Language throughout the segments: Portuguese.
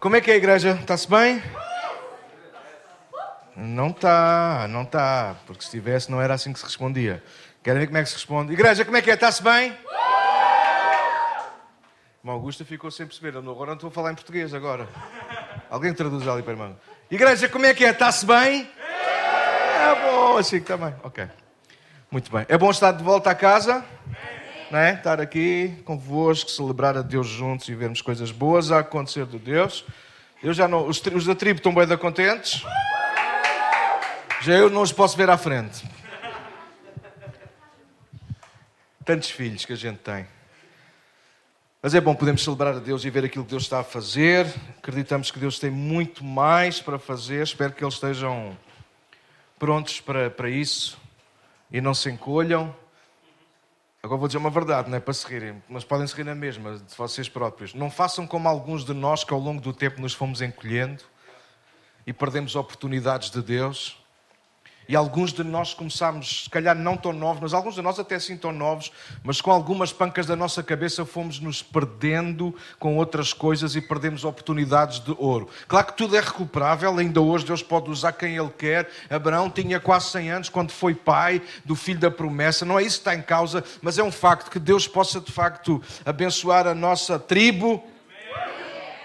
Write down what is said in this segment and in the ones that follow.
Como é que é a igreja? Está-se bem? Não está, não está. Porque se estivesse não era assim que se respondia. Querem ver como é que se responde? Igreja, como é que é? Está-se bem? O Augusta ficou sem perceber. Agora não estou a falar em português agora. Alguém traduz ali para irmão. Igreja, como é que é? Está-se bem? É bom, assim também. Ok. Muito bem. É bom estar de volta à casa? Não é? Estar aqui convosco, celebrar a Deus juntos e vermos coisas boas a acontecer de Deus. Eu já não, os, os da tribo estão bem da contentes. Já eu não os posso ver à frente. Tantos filhos que a gente tem. Mas é bom podermos celebrar a Deus e ver aquilo que Deus está a fazer. Acreditamos que Deus tem muito mais para fazer. Espero que eles estejam prontos para, para isso e não se encolham. Agora vou dizer uma verdade, não é para se rirem, mas podem se rir na mesma, de vocês próprios. Não façam como alguns de nós que ao longo do tempo nos fomos encolhendo e perdemos oportunidades de Deus. E alguns de nós começámos, se calhar não tão novos, mas alguns de nós até sim tão novos, mas com algumas pancas da nossa cabeça fomos nos perdendo com outras coisas e perdemos oportunidades de ouro. Claro que tudo é recuperável, ainda hoje Deus pode usar quem Ele quer. Abraão tinha quase 100 anos quando foi pai do filho da promessa, não é isso que está em causa, mas é um facto que Deus possa de facto abençoar a nossa tribo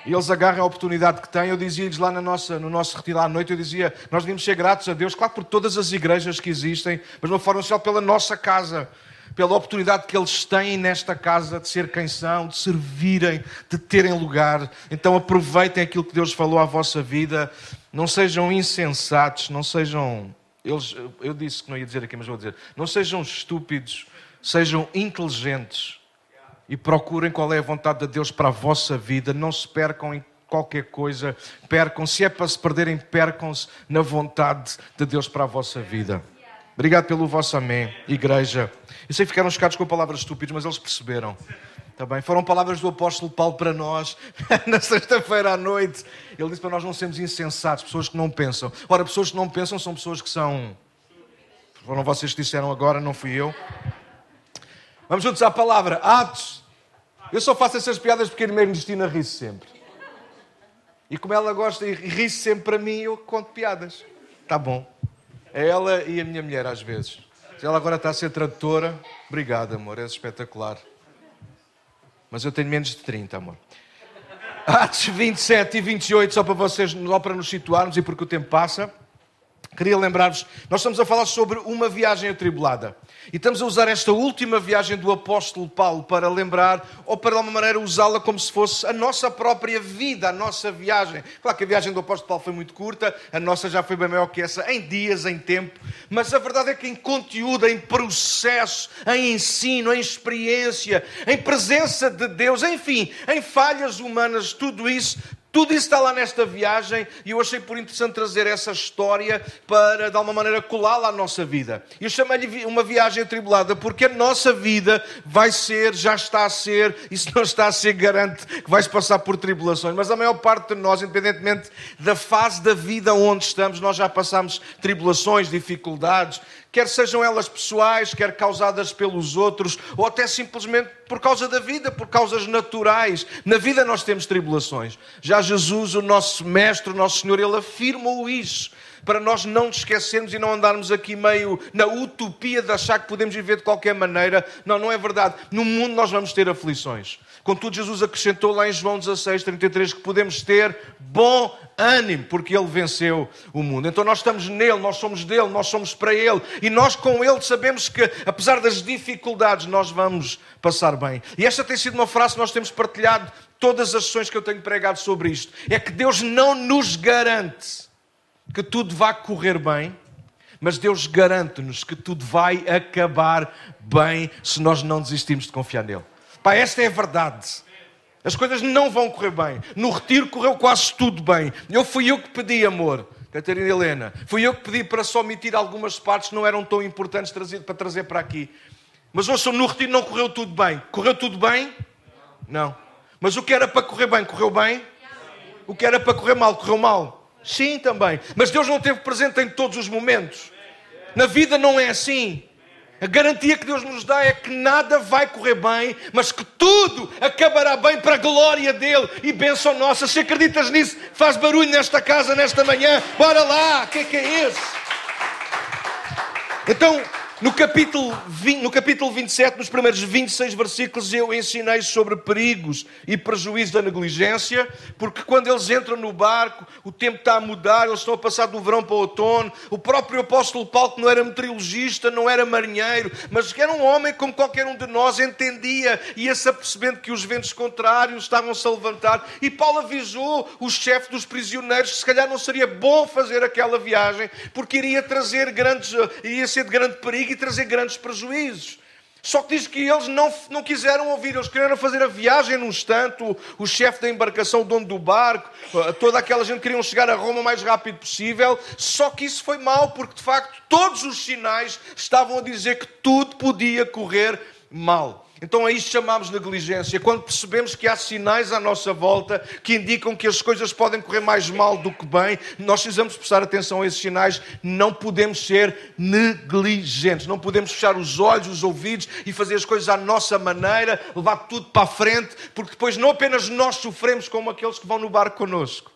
e eles agarram a oportunidade que têm. Eu dizia-lhes lá na nossa, no nosso retiro à noite, eu dizia, nós devíamos ser gratos a Deus, claro, por todas as igrejas que existem, mas de uma forma especial pela nossa casa, pela oportunidade que eles têm nesta casa de ser quem são, de servirem, de terem lugar. Então aproveitem aquilo que Deus falou à vossa vida. Não sejam insensatos, não sejam. Eles, eu disse que não ia dizer aqui, mas vou dizer. Não sejam estúpidos, sejam inteligentes e procurem qual é a vontade de Deus para a vossa vida. Não se percam em qualquer coisa, percam, se é para se perderem, percam-se na vontade de Deus para a vossa vida. Obrigado pelo vosso amém, igreja. Eu sei que ficaram chocados com palavras estúpidas, mas eles perceberam. Também tá foram palavras do apóstolo Paulo para nós na sexta-feira à noite. Ele disse para nós não sermos insensatos, pessoas que não pensam. Ora, pessoas que não pensam são pessoas que são. Foram vocês que disseram agora, não fui eu. Vamos juntos à palavra. Atos. Eu só faço essas piadas porque a irmã Ernestina ri -se sempre. E como ela gosta e ri -se sempre para mim, eu conto piadas. Está bom. É ela e a minha mulher, às vezes. Ela agora está a ser tradutora, obrigado, amor. É espetacular. Mas eu tenho menos de 30, amor. Atos 27 e 28, só para vocês, só para nos situarmos e porque o tempo passa. Queria lembrar-vos, nós estamos a falar sobre uma viagem atribulada. E estamos a usar esta última viagem do apóstolo Paulo para lembrar, ou para de alguma maneira usá-la como se fosse a nossa própria vida, a nossa viagem. Claro que a viagem do apóstolo Paulo foi muito curta, a nossa já foi bem maior que essa, em dias, em tempo. Mas a verdade é que em conteúdo, em processo, em ensino, em experiência, em presença de Deus, enfim, em falhas humanas, tudo isso tudo isso está lá nesta viagem e eu achei por interessante trazer essa história para, de alguma maneira, colá-la à nossa vida. Eu chamei-lhe uma viagem atribulada porque a nossa vida vai ser, já está a ser, e se não está a ser, garante que vais passar por tribulações. Mas a maior parte de nós, independentemente da fase da vida onde estamos, nós já passamos tribulações, dificuldades, quer sejam elas pessoais, quer causadas pelos outros, ou até simplesmente por causa da vida, por causas naturais. Na vida nós temos tribulações. Já Jesus, o nosso Mestre, o nosso Senhor, ele afirmou isso. Para nós não nos esquecermos e não andarmos aqui meio na utopia de achar que podemos viver de qualquer maneira. Não, não é verdade. No mundo nós vamos ter aflições. Contudo, Jesus acrescentou lá em João 16, 33 que podemos ter bom ânimo, porque Ele venceu o mundo. Então nós estamos nele, nós somos dele, nós somos para Ele e nós com Ele sabemos que, apesar das dificuldades, nós vamos passar bem. E esta tem sido uma frase que nós temos partilhado todas as sessões que eu tenho pregado sobre isto: é que Deus não nos garante que tudo vai correr bem. Mas Deus garante-nos que tudo vai acabar bem se nós não desistirmos de confiar nele. Pá, esta é a verdade. As coisas não vão correr bem. No retiro correu quase tudo bem. Eu fui eu que pedi, amor. Catarina Helena. Fui eu que pedi para só omitir algumas partes que não eram tão importantes para trazer para aqui. Mas ouçam, no retiro não correu tudo bem. Correu tudo bem? Não. Mas o que era para correr bem, correu bem? O que era para correr mal, correu mal? Sim, também. Mas Deus não esteve presente em todos os momentos. Na vida não é assim. A garantia que Deus nos dá é que nada vai correr bem, mas que tudo acabará bem para a glória dele e bênção nossa. Se acreditas nisso, faz barulho nesta casa, nesta manhã. Bora lá, o que é que é esse? Então, no capítulo, 20, no capítulo 27, nos primeiros 26 versículos, eu ensinei sobre perigos e prejuízos da negligência, porque quando eles entram no barco, o tempo está a mudar, eles estão a passar do verão para o outono. O próprio apóstolo Paulo, que não era meteorologista, não era marinheiro, mas que era um homem como qualquer um de nós, entendia, ia-se apercebendo que os ventos contrários estavam-se a levantar. E Paulo avisou o chefe dos prisioneiros que se calhar não seria bom fazer aquela viagem, porque iria trazer grandes, iria ser de grande perigo e trazer grandes prejuízos. Só que diz que eles não, não quiseram ouvir, eles queriam fazer a viagem num instante, o, o chefe da embarcação, o dono do barco, eh, toda aquela gente queriam chegar a Roma o mais rápido possível, só que isso foi mal, porque de facto todos os sinais estavam a dizer que tudo podia correr mal. Então a isto chamamos negligência. Quando percebemos que há sinais à nossa volta que indicam que as coisas podem correr mais mal do que bem, nós precisamos prestar atenção a esses sinais. Não podemos ser negligentes. Não podemos fechar os olhos, os ouvidos e fazer as coisas à nossa maneira, levar tudo para a frente, porque depois não apenas nós sofremos como aqueles que vão no barco connosco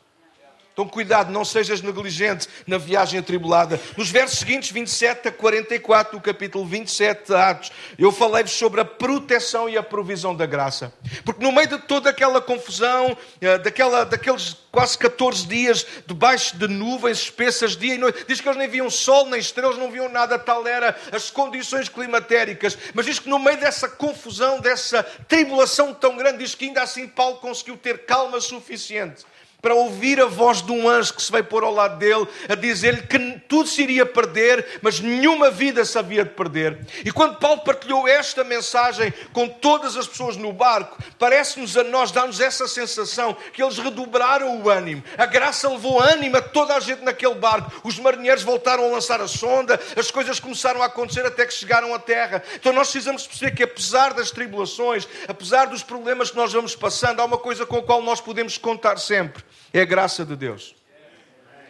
então, cuidado, não sejas negligente na viagem atribulada. Nos versos seguintes, 27 a 44, do capítulo 27 de Atos, eu falei-vos sobre a proteção e a provisão da graça. Porque no meio de toda aquela confusão, eh, daquela, daqueles quase 14 dias debaixo de nuvens espessas, dia e noite, diz que eles nem viam sol nem estrelas, não viam nada, tal era as condições climatéricas. Mas diz que no meio dessa confusão, dessa tribulação tão grande, diz que ainda assim Paulo conseguiu ter calma suficiente para ouvir a voz de um anjo que se vai pôr ao lado dele, a dizer-lhe que tudo se iria perder, mas nenhuma vida se havia de perder. E quando Paulo partilhou esta mensagem com todas as pessoas no barco, parece-nos a nós, dá-nos essa sensação que eles redobraram o ânimo. A graça levou ânimo a toda a gente naquele barco. Os marinheiros voltaram a lançar a sonda, as coisas começaram a acontecer até que chegaram à terra. Então nós precisamos perceber que apesar das tribulações, apesar dos problemas que nós vamos passando, há uma coisa com a qual nós podemos contar sempre é a graça de Deus.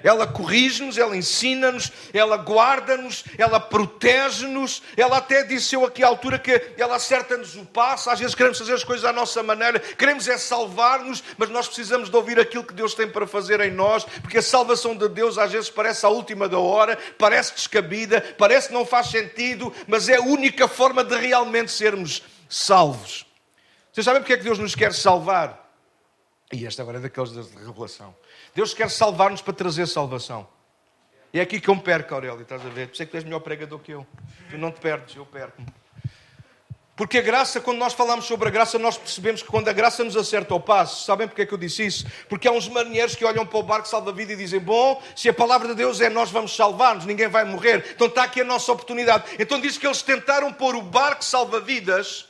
Ela corrige-nos, ela ensina-nos, ela guarda-nos, ela protege-nos. Ela até disse eu aqui à altura que ela acerta-nos o passo. Às vezes queremos fazer as coisas à nossa maneira, queremos é salvar-nos, mas nós precisamos de ouvir aquilo que Deus tem para fazer em nós, porque a salvação de Deus às vezes parece a última da hora, parece descabida, parece que não faz sentido, mas é a única forma de realmente sermos salvos. Vocês sabem porque é que Deus nos quer salvar? E esta agora é daqueles de revelação. Deus quer salvar-nos para trazer salvação. E é aqui que eu me perco, Aurélio, estás a ver? Por isso é que tu és melhor pregador que eu. Tu não te perdes, eu perco-me. Porque a graça, quando nós falamos sobre a graça, nós percebemos que quando a graça nos acerta ao passo, sabem porque é que eu disse isso? Porque há uns marinheiros que olham para o barco salva-vida e dizem: Bom, se a palavra de Deus é nós vamos salvar-nos, ninguém vai morrer, então está aqui a nossa oportunidade. Então diz que eles tentaram pôr o barco salva-vidas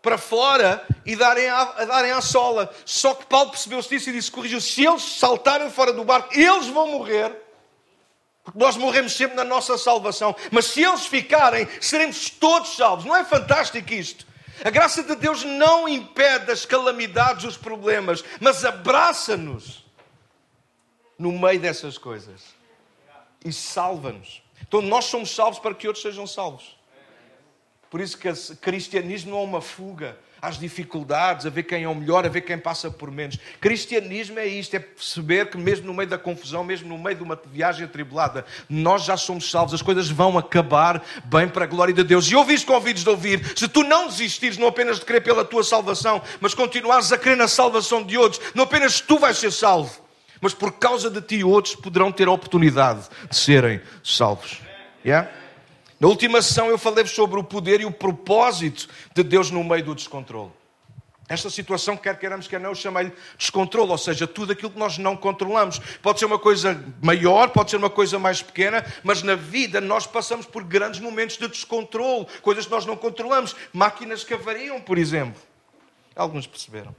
para fora e darem à, darem à sola. Só que Paulo percebeu-se disso e disse: corrigiu, se eles saltarem fora do barco, eles vão morrer. Porque nós morremos sempre na nossa salvação. Mas se eles ficarem, seremos todos salvos. Não é fantástico isto? A graça de Deus não impede as calamidades, os problemas, mas abraça-nos no meio dessas coisas e salva-nos. Então nós somos salvos para que outros sejam salvos. Por isso que o cristianismo não é uma fuga às dificuldades, a ver quem é o melhor, a ver quem passa por menos. Cristianismo é isto, é perceber que mesmo no meio da confusão, mesmo no meio de uma viagem atribulada, nós já somos salvos, as coisas vão acabar bem para a glória de Deus. E ouviste com ouvidos de ouvir, se tu não desistires, não apenas de crer pela tua salvação, mas continuares a crer na salvação de outros, não apenas tu vais ser salvo, mas por causa de ti outros poderão ter a oportunidade de serem salvos. Yeah? Na última sessão eu falei sobre o poder e o propósito de Deus no meio do descontrole. Esta situação, quer queiramos, quer não, eu chamei-lhe descontrole, ou seja, tudo aquilo que nós não controlamos. Pode ser uma coisa maior, pode ser uma coisa mais pequena, mas na vida nós passamos por grandes momentos de descontrole, coisas que nós não controlamos. Máquinas que avariam, por exemplo. Alguns perceberam.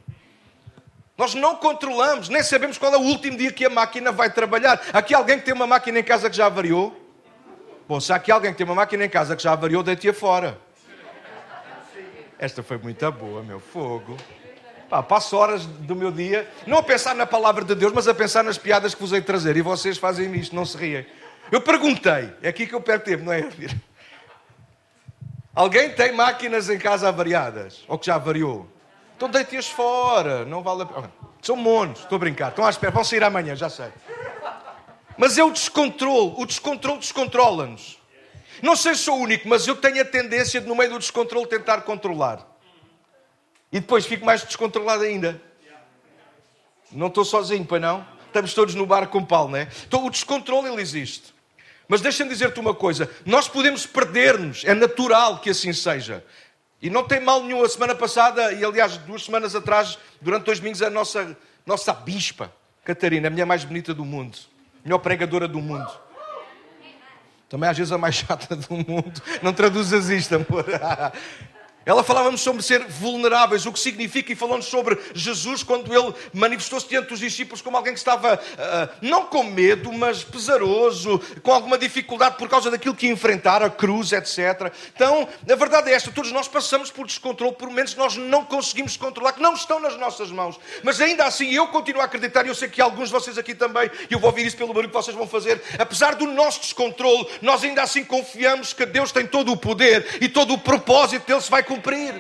Nós não controlamos, nem sabemos qual é o último dia que a máquina vai trabalhar. Aqui alguém que tem uma máquina em casa que já avariou? Bom, se há aqui alguém que tem uma máquina em casa que já avariou, deite-a fora. Esta foi muito boa, meu fogo. Pá, passo horas do meu dia, não a pensar na palavra de Deus, mas a pensar nas piadas que vos hei de trazer. E vocês fazem isto, não se riem. Eu perguntei, é aqui que eu perco tempo, não é? Alguém tem máquinas em casa avariadas? Ou que já avariou? Então deite-as fora, não vale a pena. São monos, estou a brincar, estão à espera, vão sair amanhã, já sei. Mas é o descontrole, o descontrole descontrola-nos. Não sei se sou o único, mas eu tenho a tendência de, no meio do descontrole, tentar controlar. E depois fico mais descontrolado ainda. Não estou sozinho, pois não? Estamos todos no bar com Paulo, não é? Então o descontrole, ele existe. Mas deixa-me dizer-te uma coisa: nós podemos perder-nos, é natural que assim seja. E não tem mal nenhum. A semana passada, e aliás, duas semanas atrás, durante dois domingos, a nossa, nossa bispa, Catarina, a mulher mais bonita do mundo, melhor pregadora do mundo. Também às vezes a mais chata do mundo. Não traduzas isto, amor. Ela falava-nos sobre ser vulneráveis, o que significa, e falou-nos sobre Jesus quando ele manifestou-se diante dos discípulos como alguém que estava, uh, não com medo, mas pesaroso, com alguma dificuldade por causa daquilo que enfrentara, a cruz, etc. Então, a verdade é esta: todos nós passamos por descontrole, por momentos que nós não conseguimos controlar, que não estão nas nossas mãos. Mas ainda assim, eu continuo a acreditar, e eu sei que alguns de vocês aqui também, e eu vou ouvir isso pelo barulho que vocês vão fazer, apesar do nosso descontrole, nós ainda assim confiamos que Deus tem todo o poder e todo o propósito dele se vai cumprir.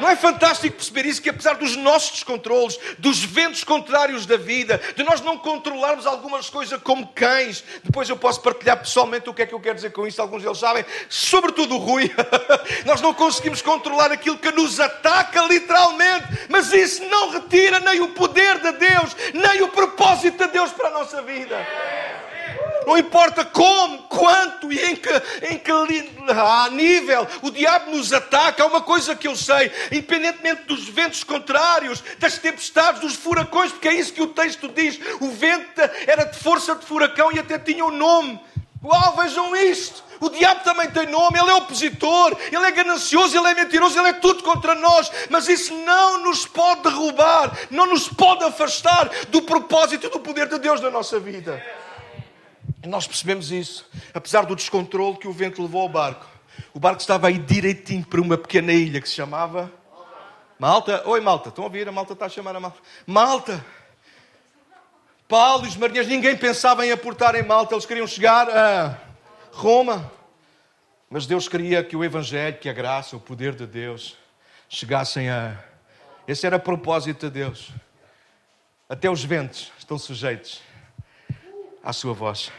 Não é fantástico perceber isso? Que apesar dos nossos descontroles, dos ventos contrários da vida, de nós não controlarmos algumas coisas como cães, depois eu posso partilhar pessoalmente o que é que eu quero dizer com isto, alguns deles sabem, sobretudo o Rui, nós não conseguimos controlar aquilo que nos ataca literalmente, mas isso não retira nem o poder de Deus, nem o propósito de Deus para a nossa vida. Não importa como, quanto e em que, em que ah, nível o diabo nos ataca, há uma coisa que eu sei, independentemente dos ventos contrários, das tempestades, dos furacões, porque é isso que o texto diz. O vento era de força de furacão e até tinha um nome. Uau, vejam isto! O diabo também tem nome, ele é opositor, ele é ganancioso, ele é mentiroso, ele é tudo contra nós. Mas isso não nos pode derrubar, não nos pode afastar do propósito e do poder de Deus na nossa vida. Nós percebemos isso, apesar do descontrole que o vento levou ao barco. O barco estava aí direitinho para uma pequena ilha que se chamava Malta. Oi, Malta. Estão a ouvir? A Malta está a chamar a Malta. Malta. Paulo e os marinheiros, ninguém pensava em aportar em Malta, eles queriam chegar a Roma. Mas Deus queria que o Evangelho, que a graça, o poder de Deus chegassem a. Esse era o propósito de Deus. Até os ventos estão sujeitos à sua voz.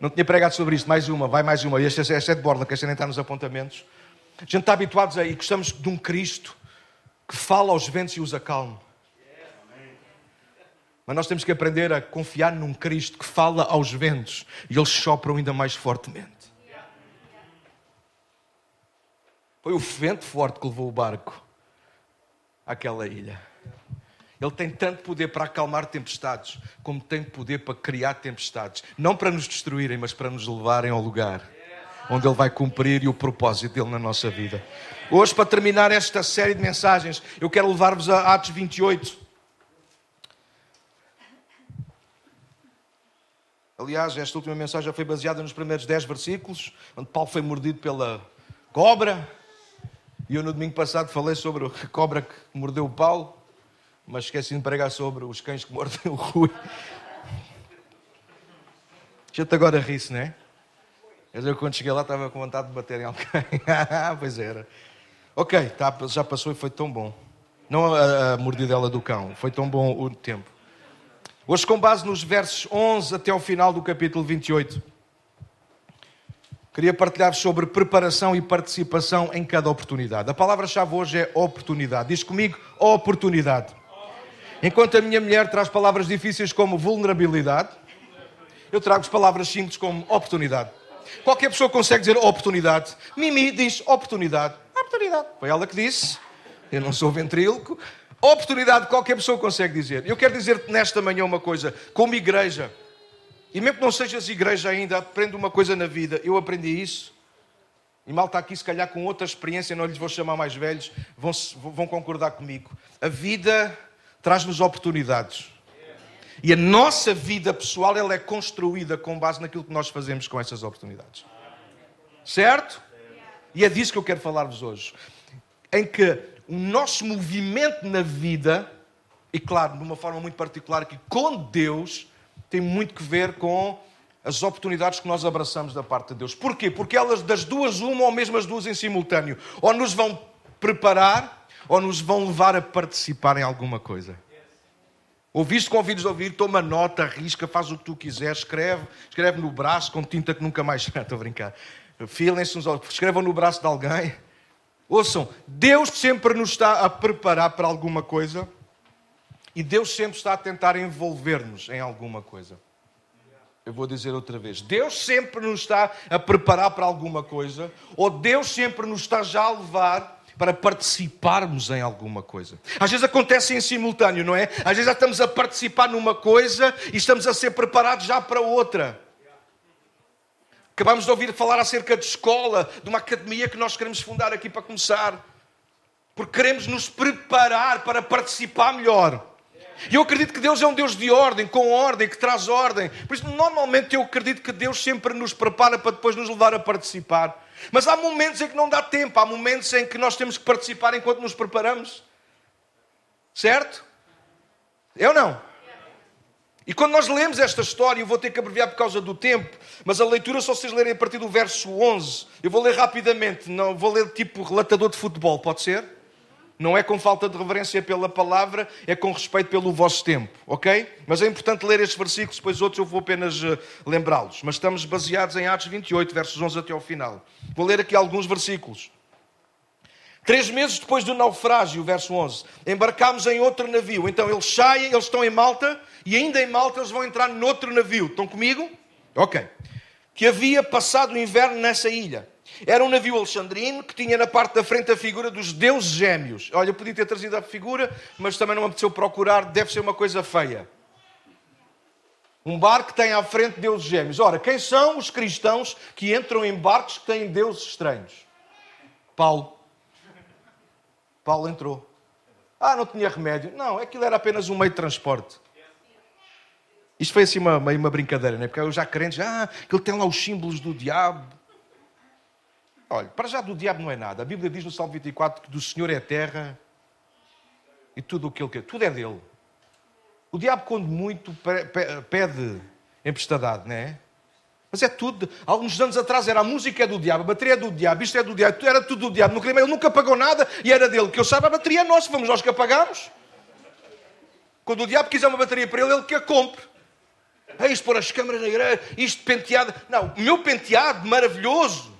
Não tinha pregado sobre isto. Mais uma, vai mais uma. Esta, esta é de borda, que esta nem está nos apontamentos. A gente está habituados a e gostamos de um Cristo que fala aos ventos e os acalma. Mas nós temos que aprender a confiar num Cristo que fala aos ventos e eles sopram ainda mais fortemente. Foi o vento forte que levou o barco àquela ilha. Ele tem tanto poder para acalmar tempestades, como tem poder para criar tempestades. Não para nos destruírem, mas para nos levarem ao lugar onde Ele vai cumprir o propósito dele na nossa vida. Hoje, para terminar esta série de mensagens, eu quero levar-vos a Atos 28. Aliás, esta última mensagem já foi baseada nos primeiros 10 versículos, onde Paulo foi mordido pela cobra. E eu, no domingo passado, falei sobre a cobra que mordeu o Paulo mas esqueci de pregar sobre os cães que mordem o Rui. Já-te agora ri-se, não é? Eu quando cheguei lá estava com vontade de bater em alguém. pois era. Ok, tá, já passou e foi tão bom. Não a, a mordidela do cão, foi tão bom o tempo. Hoje, com base nos versos 11 até ao final do capítulo 28, queria partilhar sobre preparação e participação em cada oportunidade. A palavra-chave hoje é oportunidade. Diz comigo, oportunidade. Enquanto a minha mulher traz palavras difíceis como vulnerabilidade, eu trago as palavras simples como oportunidade. Qualquer pessoa consegue dizer oportunidade. Mimi diz oportunidade. Oportunidade. Foi ela que disse. Eu não sou ventríloco. Oportunidade qualquer pessoa consegue dizer. Eu quero dizer-te nesta manhã uma coisa. Como igreja, e mesmo que não sejas igreja ainda, aprende uma coisa na vida. Eu aprendi isso. E mal está aqui, se calhar, com outra experiência, não lhes vou chamar mais velhos, vão, vão concordar comigo. A vida traz-nos oportunidades. E a nossa vida pessoal ela é construída com base naquilo que nós fazemos com essas oportunidades. Certo? E é disso que eu quero falar-vos hoje. Em que o nosso movimento na vida, e claro, de uma forma muito particular, que com Deus tem muito que ver com as oportunidades que nós abraçamos da parte de Deus. Porquê? Porque elas, das duas, uma ou mesmo as duas em simultâneo, ou nos vão preparar, ou nos vão levar a participar em alguma coisa. Ouviste, convides a ouvir, toma nota, arrisca, faz o que tu quiseres, escreve, escreve no braço com tinta que nunca mais. Estou a brincar. Filem-se uns escrevam no braço de alguém. Ouçam, Deus sempre nos está a preparar para alguma coisa e Deus sempre está a tentar envolver-nos em alguma coisa. Eu vou dizer outra vez: Deus sempre nos está a preparar para alguma coisa, ou Deus sempre nos está já a levar para participarmos em alguma coisa. Às vezes acontece em simultâneo, não é? Às vezes já estamos a participar numa coisa e estamos a ser preparados já para outra. Acabamos de ouvir falar acerca de escola, de uma academia que nós queremos fundar aqui para começar. Porque queremos nos preparar para participar melhor. E eu acredito que Deus é um Deus de ordem, com ordem, que traz ordem. Por isso, normalmente, eu acredito que Deus sempre nos prepara para depois nos levar a participar. Mas há momentos em que não dá tempo, há momentos em que nós temos que participar enquanto nos preparamos. Certo? Eu não. E quando nós lemos esta história, eu vou ter que abreviar por causa do tempo, mas a leitura só vocês lerem a partir do verso 11. Eu vou ler rapidamente, não vou ler tipo relatador de futebol, pode ser? Não é com falta de reverência pela palavra, é com respeito pelo vosso tempo, ok? Mas é importante ler estes versículos, depois outros eu vou apenas uh, lembrá-los. Mas estamos baseados em Atos 28, versos 11 até ao final. Vou ler aqui alguns versículos. Três meses depois do naufrágio, verso 11, embarcámos em outro navio. Então eles saem, eles estão em Malta, e ainda em Malta eles vão entrar noutro navio. Estão comigo? Ok. Que havia passado o inverno nessa ilha. Era um navio alexandrino que tinha na parte da frente a figura dos deuses gêmeos. Olha, eu podia ter trazido a figura, mas também não me apeteceu procurar, deve ser uma coisa feia. Um barco que tem à frente deuses gêmeos. Ora, quem são os cristãos que entram em barcos que têm deuses estranhos? Paulo. Paulo entrou. Ah, não tinha remédio. Não, aquilo era apenas um meio de transporte. Isto foi assim uma, uma brincadeira, não é? Porque eu já crentes, ah, ele tem lá os símbolos do diabo. Olha, para já do diabo não é nada. A Bíblia diz no Salmo 24 que do Senhor é a terra e tudo o que ele quer. Tudo é dele. O diabo, quando muito, pede emprestadade, não é? Mas é tudo. Alguns anos atrás era a música é do diabo, a bateria é do diabo, isto é do diabo, era tudo do diabo. No clima ele nunca pagou nada e era dele. Que eu saiba, a bateria é nossa, fomos nós que a pagamos. Quando o diabo quiser uma bateria para ele, ele que a compre. É isto pôr as câmaras na igreja, isto penteado. Não, o meu penteado maravilhoso.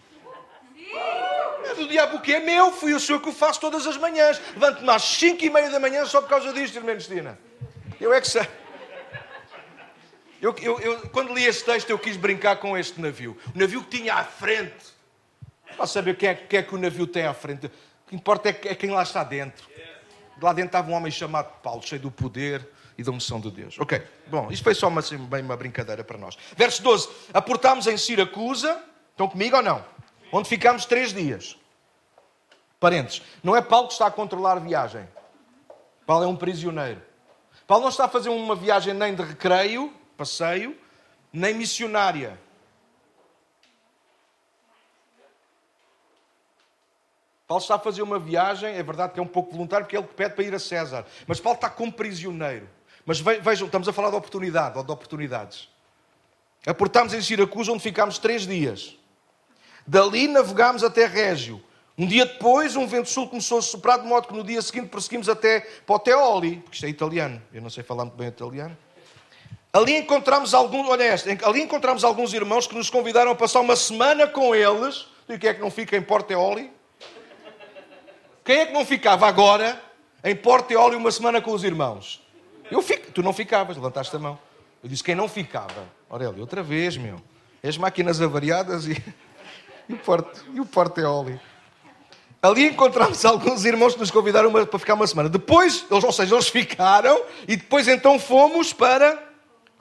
Do diabo o que é meu, fui o senhor que o faço todas as manhãs. Levanto-me às 5 e meia da manhã só por causa disto, irmã Cristina. Eu é que sei. Eu, eu, eu, quando li este texto, eu quis brincar com este navio. O navio que tinha à frente. Para saber quem é, é que o navio tem à frente. O que importa é, é quem lá está dentro. Lá dentro estava um homem chamado Paulo, cheio do poder e da unção de Deus. Ok, bom, isto foi só uma, assim, bem uma brincadeira para nós. Verso 12: Aportámos em Siracusa. Estão comigo ou não? Onde ficámos três dias. Parentes, não é Paulo que está a controlar a viagem. Paulo é um prisioneiro. Paulo não está a fazer uma viagem nem de recreio, passeio, nem missionária. Paulo está a fazer uma viagem, é verdade que é um pouco voluntário, porque é ele pede para ir a César. Mas Paulo está como prisioneiro. Mas vejam, estamos a falar de oportunidade, ou de oportunidades. Aportámos em Siracusa, onde ficámos três dias. Dali navegámos até Régio. Um dia depois, um vento sul começou a soprar, de modo que no dia seguinte prosseguimos até Poteoli, porque isto é italiano. Eu não sei falar muito bem italiano. Ali encontramos alguns, olha esta, ali encontramos alguns irmãos que nos convidaram a passar uma semana com eles. E o que é que não fica em Porteoli? Quem é que não ficava agora em Porteoli uma semana com os irmãos? Eu fico, tu não ficavas, levantaste a mão. Eu disse quem não ficava. Aurélio, outra vez, meu. As máquinas avariadas e, e o Porteoli. Ali encontramos alguns irmãos que nos convidaram para ficar uma semana. Depois, ou seja, eles ficaram e depois então fomos para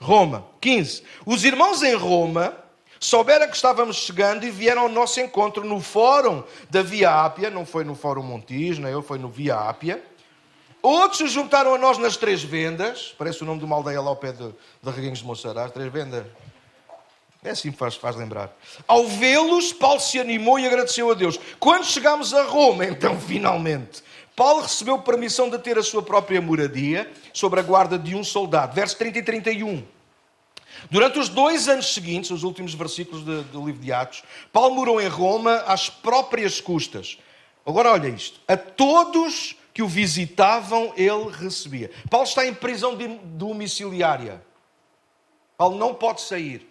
Roma. 15. Os irmãos em Roma souberam que estávamos chegando e vieram ao nosso encontro no fórum da Via Ápia, não foi no Fórum Montijo, nem eu, foi no Via Ápia. Outros se juntaram a nós nas Três Vendas, parece o nome de uma aldeia lá ao pé de, de Reguinhos de Monsaraz, Três Vendas. É assim que faz, faz lembrar. Ao vê-los, Paulo se animou e agradeceu a Deus. Quando chegámos a Roma, então, finalmente, Paulo recebeu permissão de ter a sua própria moradia sob a guarda de um soldado. Verso 30 e 31. Durante os dois anos seguintes, os últimos versículos do livro de Atos, Paulo morou em Roma às próprias custas. Agora olha isto: a todos que o visitavam, ele recebia. Paulo está em prisão domiciliária. Paulo não pode sair.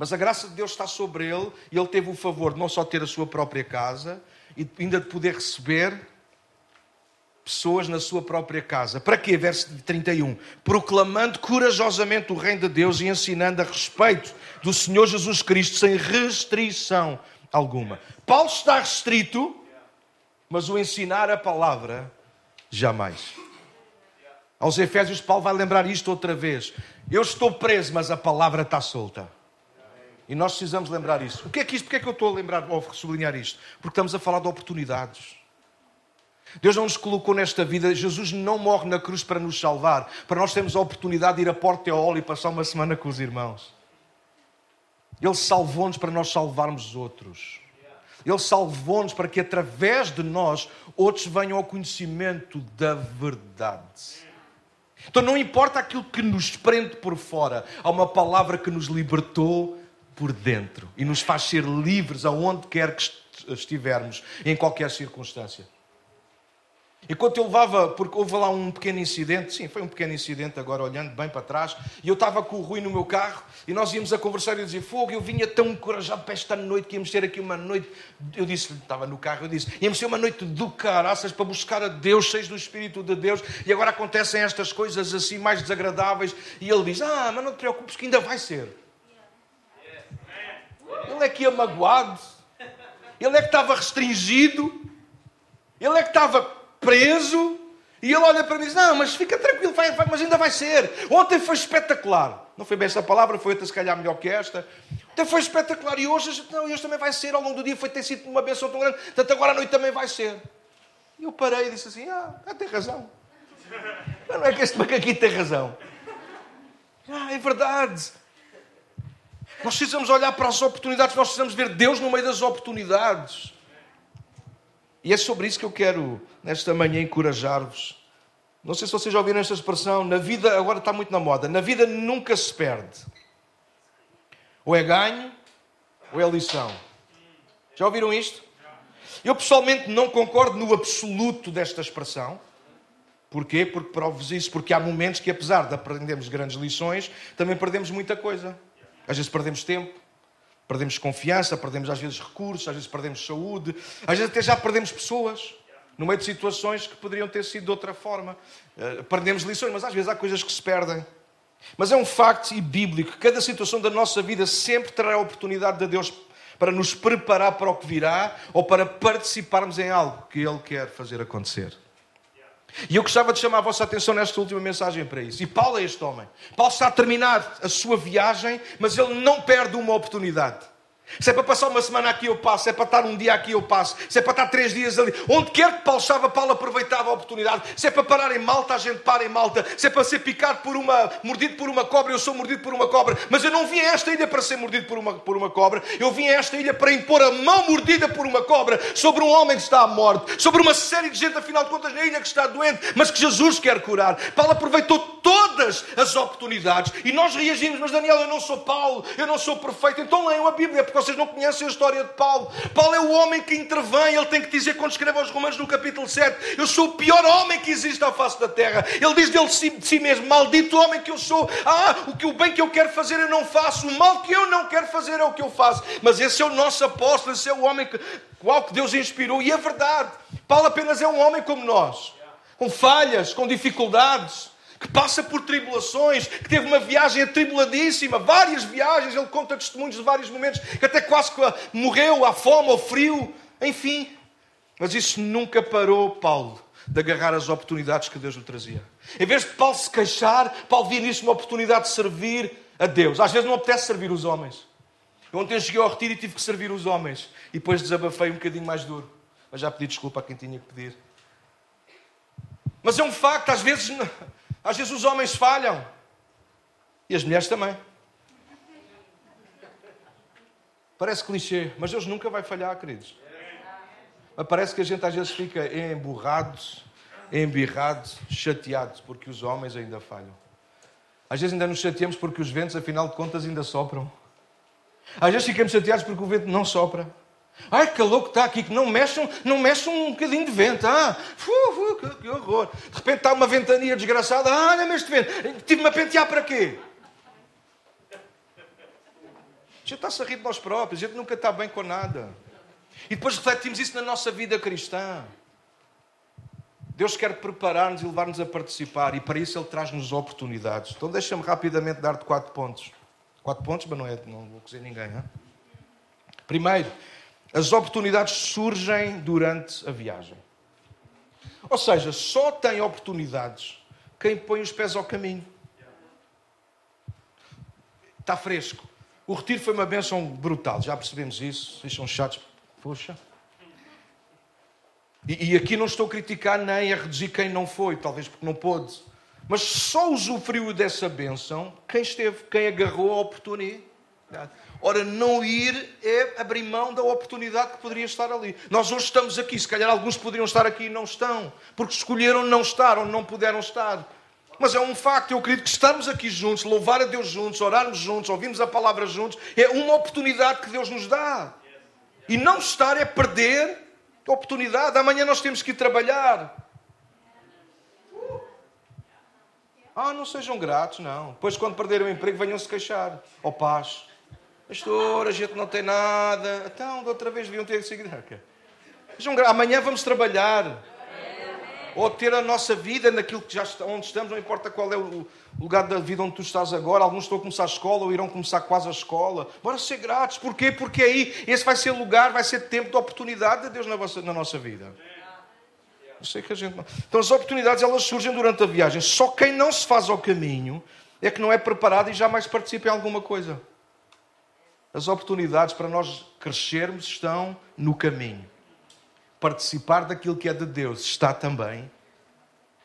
Mas a graça de Deus está sobre ele e ele teve o favor de não só ter a sua própria casa e ainda de poder receber pessoas na sua própria casa. Para quê? Verso 31. Proclamando corajosamente o reino de Deus e ensinando a respeito do Senhor Jesus Cristo sem restrição alguma. Paulo está restrito, mas o ensinar a palavra jamais. Aos Efésios, Paulo vai lembrar isto outra vez. Eu estou preso, mas a palavra está solta. E nós precisamos lembrar isso. O que é que isto? Porquê é que eu estou a lembrar ou sublinhar isto? Porque estamos a falar de oportunidades. Deus não nos colocou nesta vida, Jesus não morre na cruz para nos salvar, para nós termos a oportunidade de ir a Porta Óleo e passar uma semana com os irmãos. Ele salvou-nos para nós salvarmos os outros. Ele salvou-nos para que através de nós outros venham ao conhecimento da verdade. Então não importa aquilo que nos prende por fora, há uma palavra que nos libertou por dentro e nos faz ser livres aonde quer que estivermos, em qualquer circunstância. Enquanto eu levava, porque houve lá um pequeno incidente, sim, foi um pequeno incidente agora olhando bem para trás, e eu estava com o Rui no meu carro e nós íamos a conversar e eu dizia, fogo, eu vinha tão encorajado para esta noite que íamos ter aqui uma noite, eu disse, estava no carro, eu disse, íamos ter uma noite do caraças para buscar a Deus, cheios do Espírito de Deus, e agora acontecem estas coisas assim mais desagradáveis, e ele diz, ah, mas não te preocupes que ainda vai ser. Ele é que ia magoado, ele é que estava restringido, ele é que estava preso. E ele olha para mim e diz: Não, mas fica tranquilo, vai, vai, mas ainda vai ser. Ontem foi espetacular. Não foi bem essa palavra, foi outra se calhar melhor que esta. Ontem foi espetacular e hoje, não, hoje também vai ser. Ao longo do dia foi ter sido uma benção tão grande, portanto agora à noite também vai ser. E eu parei e disse assim: Ah, tem razão. Não é que este macaquinho tem razão. Ah, é verdade. Nós precisamos olhar para as oportunidades, nós precisamos ver Deus no meio das oportunidades. E é sobre isso que eu quero, nesta manhã, encorajar-vos. Não sei se vocês já ouviram esta expressão, na vida, agora está muito na moda, na vida nunca se perde. Ou é ganho, ou é lição. Já ouviram isto? Eu pessoalmente não concordo no absoluto desta expressão. Porquê? Porque provo-vos isso, porque há momentos que, apesar de aprendermos grandes lições, também perdemos muita coisa. Às vezes perdemos tempo, Perdemos confiança, perdemos às vezes recursos, às vezes perdemos saúde, às vezes até já perdemos pessoas no meio de situações que poderiam ter sido de outra forma. Uh, perdemos lições, mas às vezes há coisas que se perdem. Mas é um facto e bíblico que cada situação da nossa vida sempre terá a oportunidade de Deus para nos preparar para o que virá ou para participarmos em algo que Ele quer fazer acontecer. E eu gostava de chamar a vossa atenção nesta última mensagem para isso. E Paulo é este homem. Paulo está a terminar a sua viagem, mas ele não perde uma oportunidade. Se é para passar uma semana aqui, eu passo. Se é para estar um dia aqui, eu passo. Se é para estar três dias ali. Onde quer que Paulo estava, Paulo aproveitava a oportunidade. Se é para parar em Malta, a gente para em Malta. Se é para ser picado por uma, mordido por uma cobra, eu sou mordido por uma cobra. Mas eu não vim a esta ilha para ser mordido por uma, por uma cobra. Eu vim a esta ilha para impor a mão mordida por uma cobra sobre um homem que está à morte. Sobre uma série de gente, afinal de contas, na ilha que está doente, mas que Jesus quer curar. Paulo aproveitou todas as oportunidades. E nós reagimos, mas Daniel, eu não sou Paulo, eu não sou perfeito. Então leiam a Bíblia, porque vocês não conhecem a história de Paulo. Paulo é o homem que intervém, ele tem que dizer quando escreve aos Romanos no capítulo 7: Eu sou o pior homem que existe à face da terra. Ele diz dele de si mesmo: Maldito homem que eu sou. Ah, o que o bem que eu quero fazer eu não faço, o mal que eu não quero fazer é o que eu faço. Mas esse é o nosso apóstolo, esse é o homem que, qual que Deus inspirou. E é verdade, Paulo apenas é um homem como nós, com falhas, com dificuldades que passa por tribulações, que teve uma viagem atribuladíssima, várias viagens, ele conta testemunhos de vários momentos, que até quase morreu à fome, ao frio, enfim. Mas isso nunca parou Paulo de agarrar as oportunidades que Deus lhe trazia. Em vez de Paulo se queixar, Paulo via nisso uma oportunidade de servir a Deus. Às vezes não apetece servir os homens. Eu ontem cheguei ao retiro e tive que servir os homens. E depois desabafei um bocadinho mais duro. Mas já pedi desculpa a quem tinha que pedir. Mas é um facto, às vezes às vezes os homens falham. E as mulheres também. Parece clichê, mas Deus nunca vai falhar, queridos. Mas parece que a gente às vezes fica emburrado, embirrado, chateado, porque os homens ainda falham. Às vezes ainda nos chateamos porque os ventos, afinal de contas, ainda sopram. Às vezes ficamos chateados porque o vento não sopra. Ai, que que está aqui, que não mexe, não mexe um bocadinho de vento. Ah, uh, uh, que, que, horror. De repente está uma ventania desgraçada. Ah, olha-me este vento. Tive-me a pentear para quê? A gente está-se a rir de nós próprios. A gente nunca está bem com nada. E depois refletimos isso na nossa vida cristã. Deus quer preparar-nos e levar-nos a participar, e para isso Ele traz-nos oportunidades. Então, deixa-me rapidamente dar-te quatro pontos. Quatro pontos, mas não, é, não vou dizer ninguém. Hein? Primeiro, as oportunidades surgem durante a viagem. Ou seja, só tem oportunidades quem põe os pés ao caminho. Está fresco. O retiro foi uma benção brutal, já percebemos isso. Vocês são chatos. Puxa. E, e, aqui não estou a criticar nem a reduzir quem não foi, talvez porque não pôde. Mas só usufruiu dessa bênção quem esteve, quem agarrou a oportunidade. Ora, não ir é abrir mão da oportunidade que poderia estar ali. Nós hoje estamos aqui, se calhar alguns poderiam estar aqui e não estão, porque escolheram não estar ou não puderam estar. Mas é um facto, eu acredito que estamos aqui juntos, louvar a Deus juntos, orarmos juntos, ouvirmos a palavra juntos, é uma oportunidade que Deus nos dá. E não estar é perder oportunidade. Amanhã nós temos que ir trabalhar. Ah, não sejam gratos, não. Depois, quando perderem o emprego, venham se queixar. Ó oh, paz. Pastor, a gente não tem nada. Então, de outra vez deviam ter seguido. Gratos. Amanhã vamos trabalhar. Ou ter a nossa vida naquilo que já está, onde estamos, não importa qual é o lugar da vida onde tu estás agora. Alguns estão a começar a escola ou irão começar quase a escola. Bora ser gratos. Porquê? Porque aí esse vai ser lugar, vai ser tempo de oportunidade de Deus na, vossa, na nossa vida. Eu sei que a gente não... Então as oportunidades elas surgem durante a viagem. Só quem não se faz ao caminho é que não é preparado e jamais participa em alguma coisa. As oportunidades para nós crescermos estão no caminho. Participar daquilo que é de Deus está também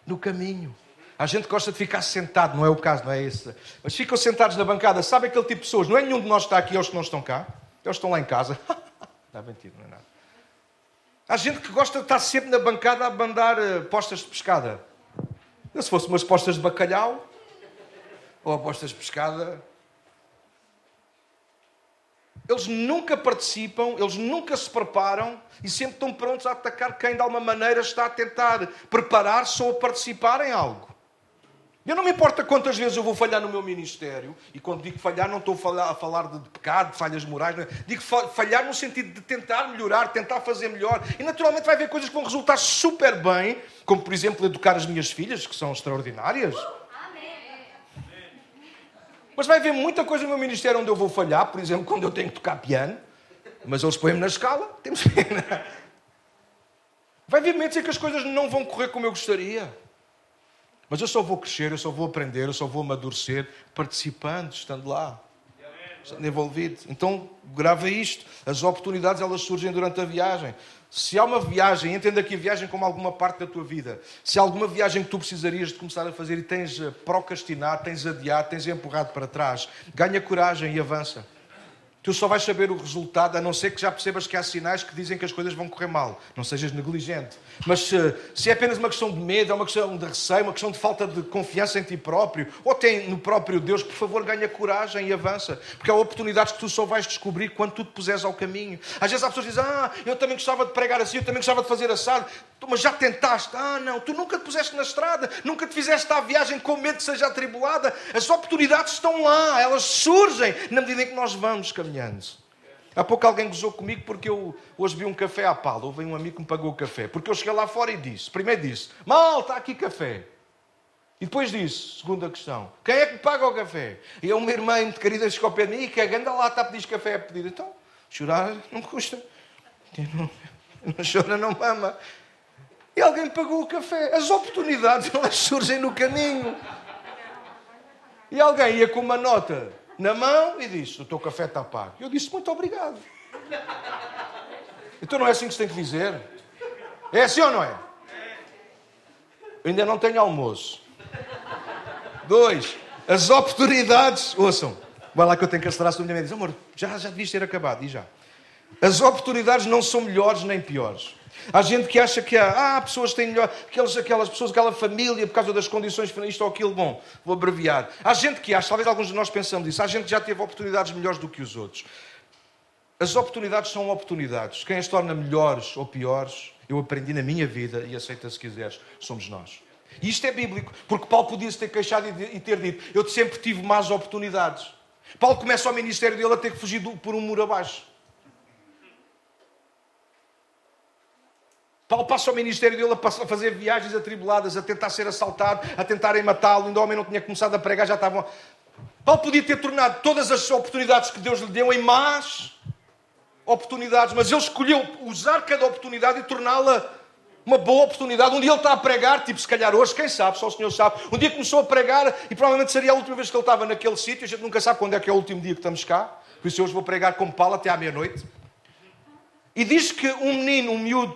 no caminho. A gente gosta de ficar sentado, não é o caso, não é esse. Mas ficam sentados na bancada, sabe aquele tipo de pessoas? Não é nenhum de nós que está aqui, eles que não estão cá. Eles estão lá em casa. É mentira, não é nada. Há gente que gosta de estar sempre na bancada a bandar uh, postas de pescada. Se fosse umas postas de bacalhau ou postas de pescada. Eles nunca participam, eles nunca se preparam e sempre estão prontos a atacar quem de alguma maneira está a tentar preparar-se ou a participar em algo. Eu não me importa quantas vezes eu vou falhar no meu ministério, e quando digo falhar, não estou a falar de pecado, de falhas morais, é? digo falhar no sentido de tentar melhorar, tentar fazer melhor, e naturalmente vai haver coisas que vão resultar super bem, como por exemplo educar as minhas filhas, que são extraordinárias. Mas vai haver muita coisa no meu ministério onde eu vou falhar, por exemplo, quando eu tenho que tocar piano, mas eles põem-me na escala, temos pena. Vai haver momentos em que as coisas não vão correr como eu gostaria. Mas eu só vou crescer, eu só vou aprender, eu só vou amadurecer participando, estando lá, envolvido. Então, grava isto. As oportunidades, elas surgem durante a viagem. Se há uma viagem, entenda aqui a viagem como alguma parte da tua vida. Se há alguma viagem que tu precisarias de começar a fazer e tens procrastinado, tens adiado, tens empurrado para trás, ganha coragem e avança. Tu só vais saber o resultado, a não ser que já percebas que há sinais que dizem que as coisas vão correr mal. Não sejas negligente. Mas se, se é apenas uma questão de medo, é uma questão de receio, uma questão de falta de confiança em ti próprio, ou tem no próprio Deus, por favor, ganha coragem e avança. Porque há oportunidades que tu só vais descobrir quando tu te puseres ao caminho. Às vezes há pessoas que dizem, ah, eu também gostava de pregar assim, eu também gostava de fazer assado. Mas já tentaste? Ah, não, tu nunca te puseste na estrada, nunca te fizeste a viagem com medo que seja atribulada. As oportunidades estão lá, elas surgem na medida em que nós vamos caminhando. Há pouco alguém gozou comigo porque eu hoje vi um café à pala. Houve um amigo que me pagou o café. Porque eu cheguei lá fora e disse: primeiro disse, mal, está aqui café. E depois disse, segunda questão, quem é que paga o café? E é uma irmã muito querida chegou ao pé de mim e que anda lá, está a pedir café a pedir. Então, chorar não custa. Não, não chora, não mama. E alguém pagou o café. As oportunidades, elas surgem no caminho. E alguém ia com uma nota na mão e disse: O teu café está pago. Eu disse: Muito obrigado. Então não é assim que se tem que dizer? É assim ou não é? Ainda não tenho almoço. Dois, as oportunidades. Ouçam, vai lá que eu tenho que acelerar a minha mãe diz: Amor, já, já devias ter acabado. E já. As oportunidades não são melhores nem piores. Há gente que acha que há, ah, pessoas que têm melhor, aquelas, aquelas pessoas, aquela família, por causa das condições, isto ou aquilo, bom, vou abreviar. Há gente que acha, talvez alguns de nós pensamos isso, há gente que já teve oportunidades melhores do que os outros. As oportunidades são oportunidades. Quem as torna melhores ou piores, eu aprendi na minha vida, e aceita se quiseres, somos nós. E isto é bíblico, porque Paulo podia-se ter queixado e ter dito: Eu sempre tive más oportunidades. Paulo começa o ministério dele a ter que fugir por um muro abaixo. Paulo passa o ministério dele a fazer viagens atribuladas, a tentar ser assaltado, a tentarem matá-lo. Ainda o homem não tinha começado a pregar, já estavam. Paulo podia ter tornado todas as oportunidades que Deus lhe deu em más oportunidades, mas ele escolheu usar cada oportunidade e torná-la uma boa oportunidade. Um dia ele está a pregar, tipo, se calhar hoje, quem sabe, só o Senhor sabe. Um dia começou a pregar e provavelmente seria a última vez que ele estava naquele sítio. A gente nunca sabe quando é que é o último dia que estamos cá. Por isso hoje vou pregar como Paulo até à meia-noite. E diz que um menino, um miúdo,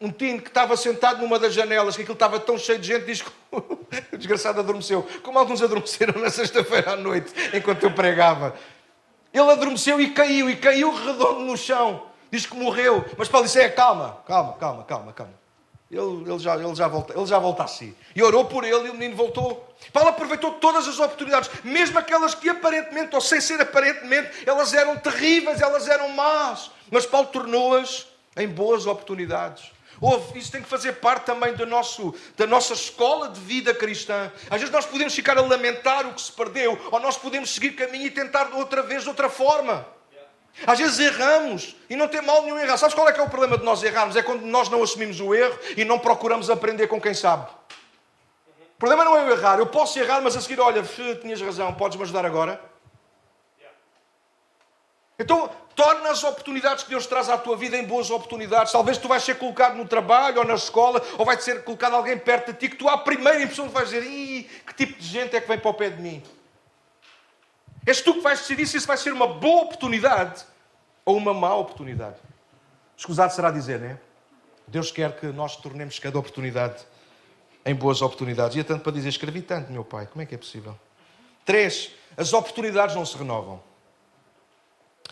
um tino que estava sentado numa das janelas, que aquilo estava tão cheio de gente, diz que o desgraçado adormeceu. Como alguns adormeceram na sexta-feira à noite, enquanto eu pregava. Ele adormeceu e caiu, e caiu redondo no chão. Diz que morreu. Mas Paulo disse: é, calma, calma, calma, calma, calma. Ele, ele, já, ele, já volta, ele já volta a si. E orou por ele e o menino voltou. Paulo aproveitou todas as oportunidades, mesmo aquelas que aparentemente, ou sem ser aparentemente, elas eram terríveis, elas eram más. Mas Paulo tornou-as em boas oportunidades. Ouve, isso tem que fazer parte também do nosso, da nossa escola de vida cristã. Às vezes nós podemos ficar a lamentar o que se perdeu, ou nós podemos seguir caminho e tentar outra vez, de outra forma. Às vezes erramos e não tem mal nenhum errar. Sabes qual é que é o problema de nós errarmos? É quando nós não assumimos o erro e não procuramos aprender com quem sabe. O problema não é eu errar. Eu posso errar, mas a seguir, olha, tinhas razão, podes-me ajudar agora? Então, torna as oportunidades que Deus traz à tua vida em boas oportunidades. Talvez tu vais ser colocado no trabalho ou na escola, ou vai ser colocado alguém perto de ti que tu, à primeira impressão, vais dizer: que tipo de gente é que vem para o pé de mim? És tu que vais decidir se isso vai ser uma boa oportunidade ou uma má oportunidade. Escusado será dizer, não é? Deus quer que nós tornemos cada oportunidade em boas oportunidades. E é tanto para dizer: escrevi tanto, meu pai, como é que é possível? Três, as oportunidades não se renovam.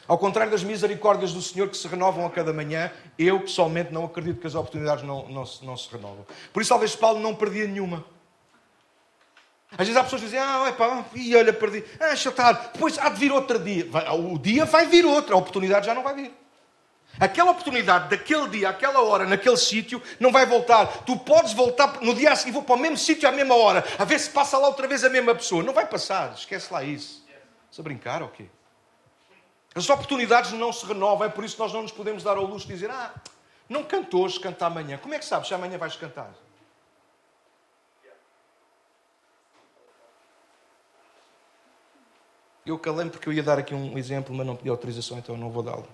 Ao contrário das misericórdias do Senhor que se renovam a cada manhã, eu pessoalmente não acredito que as oportunidades não, não, não se renovam. Por isso, talvez Paulo não perdia nenhuma. Às vezes há pessoas que dizem, ah, epá, e olha, perdi. Ah, estar. Depois há de vir outro dia. O dia vai vir outro, a oportunidade já não vai vir. Aquela oportunidade daquele dia, aquela hora, naquele sítio, não vai voltar. Tu podes voltar no dia a seguir, vou para o mesmo sítio à mesma hora, a ver se passa lá outra vez a mesma pessoa. Não vai passar, esquece lá isso. Estás a brincar ou okay? quê? As oportunidades não se renovam, é por isso que nós não nos podemos dar ao luxo de dizer: Ah, não canto hoje, canta amanhã. Como é que sabes se amanhã vais cantar? Eu calei porque eu ia dar aqui um exemplo, mas não pedi autorização, então eu não vou dá-lo.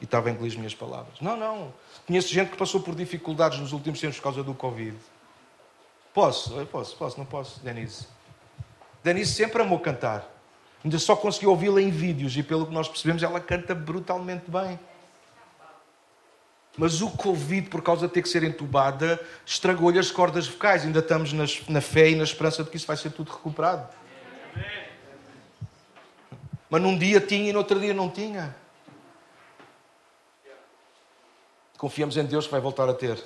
E estava engolir as minhas palavras. Não, não. Conheço gente que passou por dificuldades nos últimos tempos por causa do Covid. Posso? Eu posso, posso, não posso, Denise. Denise sempre amou cantar. Ainda só consegui ouvi-la em vídeos e, pelo que nós percebemos, ela canta brutalmente bem. Mas o Covid, por causa de ter que ser entubada, estragou-lhe as cordas vocais. Ainda estamos nas, na fé e na esperança de que isso vai ser tudo recuperado. Mas num dia tinha e no outro dia não tinha. Confiamos em Deus que vai voltar a ter.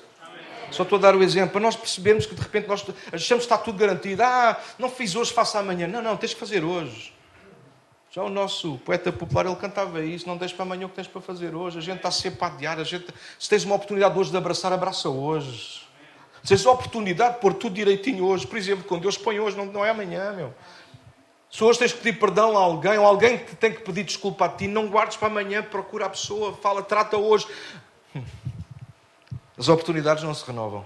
Só estou a dar o exemplo para nós percebermos que de repente nós achamos que está tudo garantido. Ah, não fiz hoje, faça amanhã. Não, não, tens que fazer hoje. Já o nosso poeta popular, ele cantava isso, não deixes para amanhã o que tens para fazer hoje. A gente está sempre a adiar, a gente, se tens uma oportunidade hoje de abraçar, abraça hoje. Se tens a oportunidade de pôr tudo direitinho hoje, por exemplo, quando Deus põe hoje, não, não é amanhã, meu. Se hoje tens que pedir perdão a alguém, ou alguém que tem que pedir desculpa a ti, não guardes para amanhã, procura a pessoa, fala, trata hoje. As oportunidades não se renovam.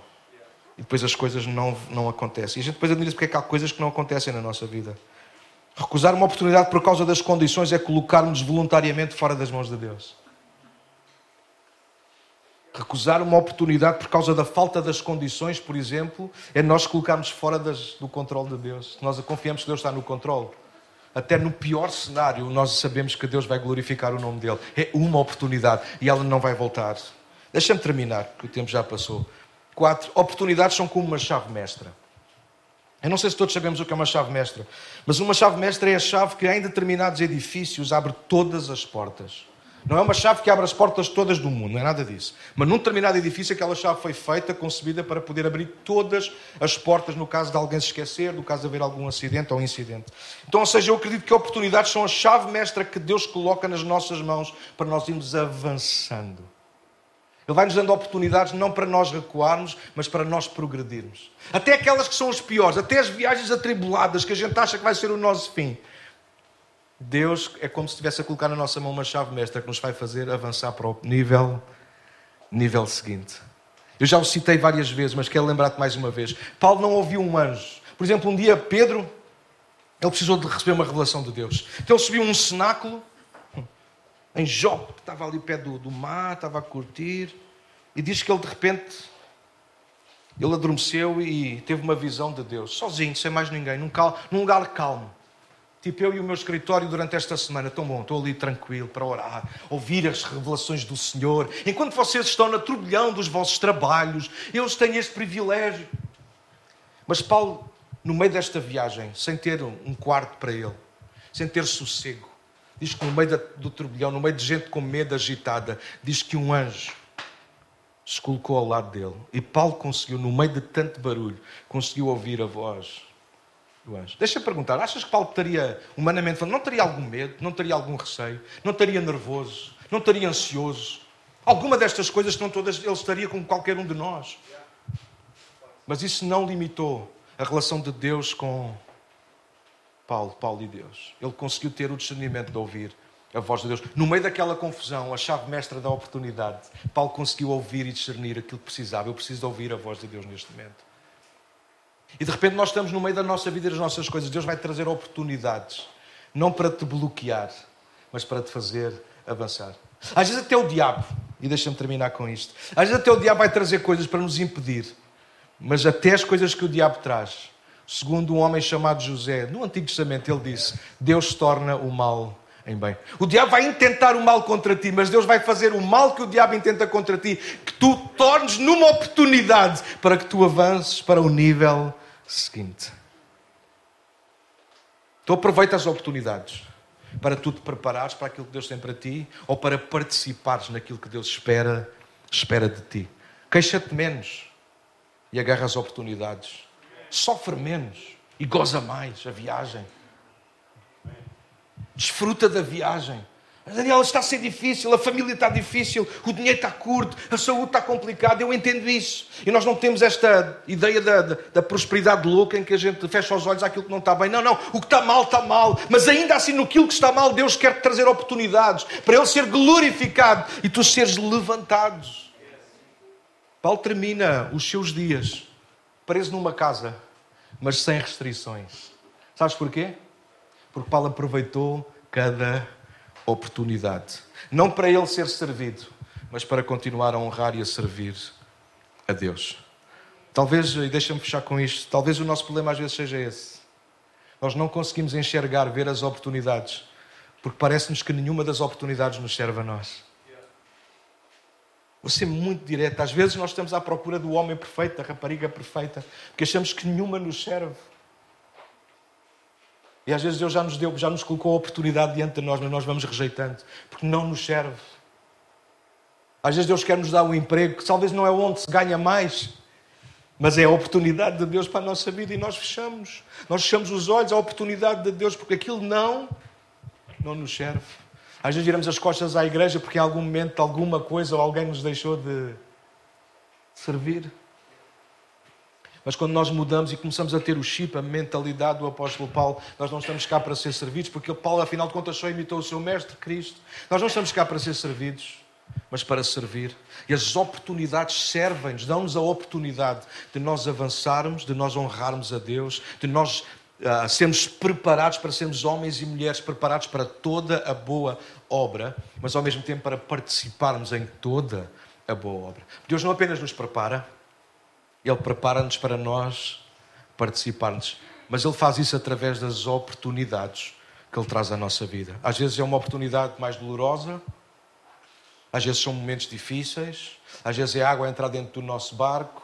E depois as coisas não, não acontecem. E a gente depois admira-se porque é que há coisas que não acontecem na nossa vida. Recusar uma oportunidade por causa das condições é colocar-nos voluntariamente fora das mãos de Deus. Recusar uma oportunidade por causa da falta das condições, por exemplo, é nós colocarmos fora das, do controle de Deus. Nós confiamos que Deus está no controle. Até no pior cenário, nós sabemos que Deus vai glorificar o nome dele. É uma oportunidade e ela não vai voltar. Deixa-me terminar, porque o tempo já passou. Quatro, oportunidades são como uma chave mestra. Eu não sei se todos sabemos o que é uma chave mestra, mas uma chave mestra é a chave que em determinados edifícios abre todas as portas. Não é uma chave que abre as portas todas do mundo, não é nada disso. Mas num determinado edifício, aquela chave foi feita, concebida para poder abrir todas as portas no caso de alguém se esquecer, no caso de haver algum acidente ou incidente. Então, ou seja, eu acredito que oportunidades são a chave mestra que Deus coloca nas nossas mãos para nós irmos avançando. Ele vai nos dando oportunidades não para nós recuarmos, mas para nós progredirmos. Até aquelas que são as piores, até as viagens atribuladas que a gente acha que vai ser o nosso fim. Deus é como se estivesse a colocar na nossa mão uma chave mestra que nos vai fazer avançar para o nível, nível seguinte. Eu já o citei várias vezes, mas quero lembrar-te mais uma vez. Paulo não ouviu um anjo. Por exemplo, um dia Pedro, ele precisou de receber uma revelação de Deus. Então ele subiu um cenáculo em Jó, estava ali pé do, do mar, estava a curtir, e diz que ele de repente ele adormeceu e teve uma visão de Deus, sozinho, sem mais ninguém, num, cal, num lugar calmo. Tipo eu e o meu escritório durante esta semana, tão bom, estou ali tranquilo para orar, ouvir as revelações do Senhor. Enquanto vocês estão na turbilhão dos vossos trabalhos, eu tenho este privilégio. Mas Paulo, no meio desta viagem, sem ter um quarto para ele, sem ter sossego, diz que no meio do turbilhão, no meio de gente com medo agitada, diz que um anjo se colocou ao lado dele. E Paulo conseguiu, no meio de tanto barulho, conseguiu ouvir a voz do anjo. Deixa-me perguntar, achas que Paulo teria, humanamente falando, não teria algum medo, não teria algum receio, não estaria nervoso, não estaria ansioso? Alguma destas coisas, não todas, ele estaria como qualquer um de nós. Mas isso não limitou a relação de Deus com Paulo, Paulo e Deus. Ele conseguiu ter o discernimento de ouvir a voz de Deus. No meio daquela confusão, a chave mestra da oportunidade, Paulo conseguiu ouvir e discernir aquilo que precisava. Eu preciso de ouvir a voz de Deus neste momento. E de repente nós estamos no meio da nossa vida e das nossas coisas. Deus vai trazer oportunidades, não para te bloquear, mas para te fazer avançar. Às vezes até o diabo, e deixa-me terminar com isto, às vezes até o diabo vai trazer coisas para nos impedir, mas até as coisas que o diabo traz, segundo um homem chamado José, no Antigo Testamento, ele disse: Deus torna o mal em bem. O diabo vai intentar o mal contra ti, mas Deus vai fazer o mal que o diabo intenta contra ti, que tu tornes numa oportunidade para que tu avances para o nível seguinte. Tu aproveitas as oportunidades para tu te preparares para aquilo que Deus tem para ti ou para participares naquilo que Deus espera, espera de ti. Queixa-te menos e agarra as oportunidades. Sofre menos e goza mais a viagem. Desfruta da viagem. Daniel, está a ser difícil, a família está difícil, o dinheiro está curto, a saúde está complicada, eu entendo isso. E nós não temos esta ideia da, da, da, prosperidade louca em que a gente fecha os olhos àquilo que não está bem. Não, não, o que está mal, está mal. Mas ainda assim, no que está mal, Deus quer trazer oportunidades para Ele ser glorificado e tu seres levantado. Paulo termina os seus dias preso numa casa, mas sem restrições. Sabes porquê? Porque Paulo aproveitou cada oportunidade. Não para ele ser servido, mas para continuar a honrar e a servir a Deus. Talvez, e deixa-me fechar com isto, talvez o nosso problema às vezes seja esse. Nós não conseguimos enxergar, ver as oportunidades, porque parece-nos que nenhuma das oportunidades nos serve a nós. Vou ser muito direto. Às vezes nós estamos à procura do homem perfeito, da rapariga perfeita, porque achamos que nenhuma nos serve. E às vezes Deus já nos deu, já nos colocou a oportunidade diante de nós, mas nós vamos rejeitando, porque não nos serve. Às vezes Deus quer nos dar um emprego que talvez não é onde se ganha mais, mas é a oportunidade de Deus para a nossa vida e nós fechamos. Nós fechamos os olhos à oportunidade de Deus, porque aquilo não, não nos serve. Às vezes viramos as costas à igreja porque em algum momento alguma coisa ou alguém nos deixou de servir. Mas quando nós mudamos e começamos a ter o chip, a mentalidade do apóstolo Paulo, nós não estamos cá para ser servidos, porque Paulo, afinal de contas, só imitou o seu mestre, Cristo. Nós não estamos cá para ser servidos, mas para servir. E as oportunidades servem-nos, dão-nos a oportunidade de nós avançarmos, de nós honrarmos a Deus, de nós uh, sermos preparados para sermos homens e mulheres preparados para toda a boa obra, mas ao mesmo tempo para participarmos em toda a boa obra. Deus não apenas nos prepara, ele prepara-nos para nós participarmos. Mas Ele faz isso através das oportunidades que Ele traz à nossa vida. Às vezes é uma oportunidade mais dolorosa, às vezes são momentos difíceis, às vezes é água a entrar dentro do nosso barco,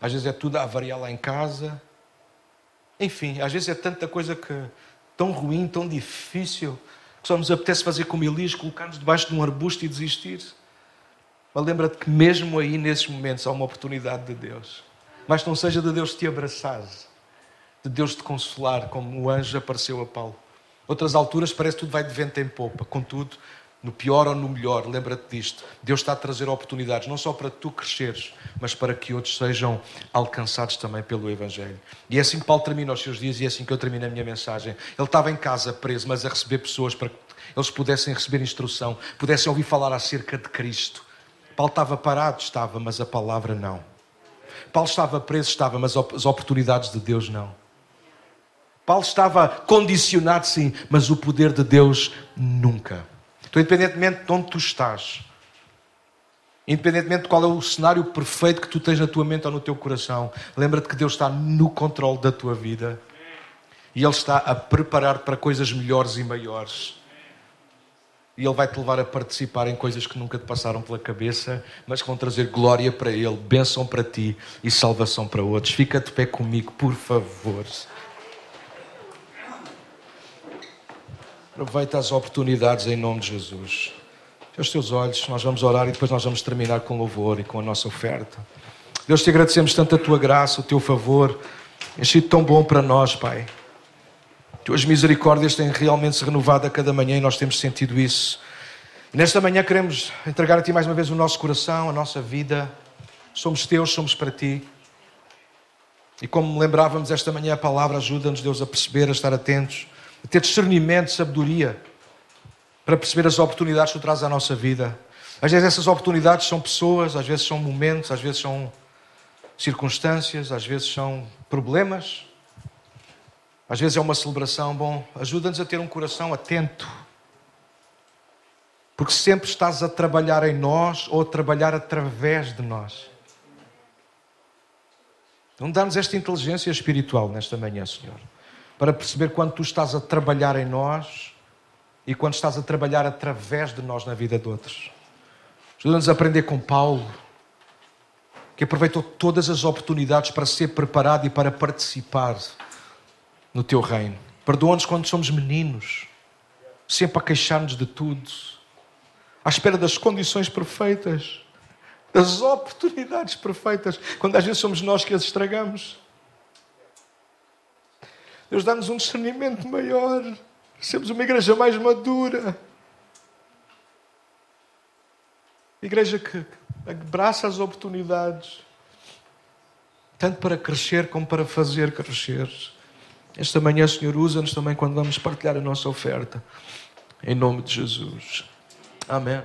às vezes é tudo a variar lá em casa. Enfim, às vezes é tanta coisa que tão ruim, tão difícil, que só nos apetece fazer como Elias, colocar-nos debaixo de um arbusto e desistir. Mas lembra-te que mesmo aí, nesses momentos, há uma oportunidade de Deus. Mas não seja de Deus te abraçar, de Deus te consolar, como o anjo apareceu a Paulo. Outras alturas parece que tudo vai de vento em popa. Contudo, no pior ou no melhor, lembra-te disto. Deus está a trazer oportunidades, não só para tu cresceres, mas para que outros sejam alcançados também pelo Evangelho. E é assim que Paulo termina os seus dias e é assim que eu termino a minha mensagem. Ele estava em casa preso, mas a receber pessoas para que eles pudessem receber instrução, pudessem ouvir falar acerca de Cristo. Paulo estava parado, estava, mas a palavra não. Paulo estava preso, estava, mas as oportunidades de Deus não. Paulo estava condicionado, sim, mas o poder de Deus nunca. Então, independentemente de onde tu estás, independentemente de qual é o cenário perfeito que tu tens na tua mente ou no teu coração, lembra-te que Deus está no controle da tua vida e Ele está a preparar para coisas melhores e maiores. E Ele vai te levar a participar em coisas que nunca te passaram pela cabeça, mas que vão trazer glória para Ele, bênção para ti e salvação para outros. Fica de pé comigo, por favor. Aproveita as oportunidades em nome de Jesus. Feche os teus olhos, nós vamos orar e depois nós vamos terminar com louvor e com a nossa oferta. Deus, te agradecemos tanto a tua graça, o teu favor. Tem sido tão bom para nós, Pai. Tuas misericórdias têm realmente se renovado a cada manhã e nós temos sentido isso. Nesta manhã queremos entregar a Ti mais uma vez o nosso coração, a nossa vida. Somos Teus, somos para Ti. E como lembrávamos esta manhã, a palavra ajuda-nos, Deus, a perceber, a estar atentos ter discernimento, sabedoria, para perceber as oportunidades que tu trazes à nossa vida. Às vezes essas oportunidades são pessoas, às vezes são momentos, às vezes são circunstâncias, às vezes são problemas, às vezes é uma celebração. Bom, ajuda-nos a ter um coração atento, porque sempre estás a trabalhar em nós ou a trabalhar através de nós. Então dá-nos esta inteligência espiritual nesta manhã, Senhor para perceber quando tu estás a trabalhar em nós e quando estás a trabalhar através de nós na vida de outros. Ajuda-nos a aprender com Paulo, que aproveitou todas as oportunidades para ser preparado e para participar no teu reino. Perdoa-nos quando somos meninos, sempre a queixar-nos de tudo, à espera das condições perfeitas, das oportunidades perfeitas, quando às vezes somos nós que as estragamos. Deus dá-nos um discernimento maior. Sermos uma igreja mais madura. Igreja que abraça as oportunidades, tanto para crescer como para fazer crescer. Esta manhã, Senhor, usa-nos também quando vamos partilhar a nossa oferta. Em nome de Jesus. Amém.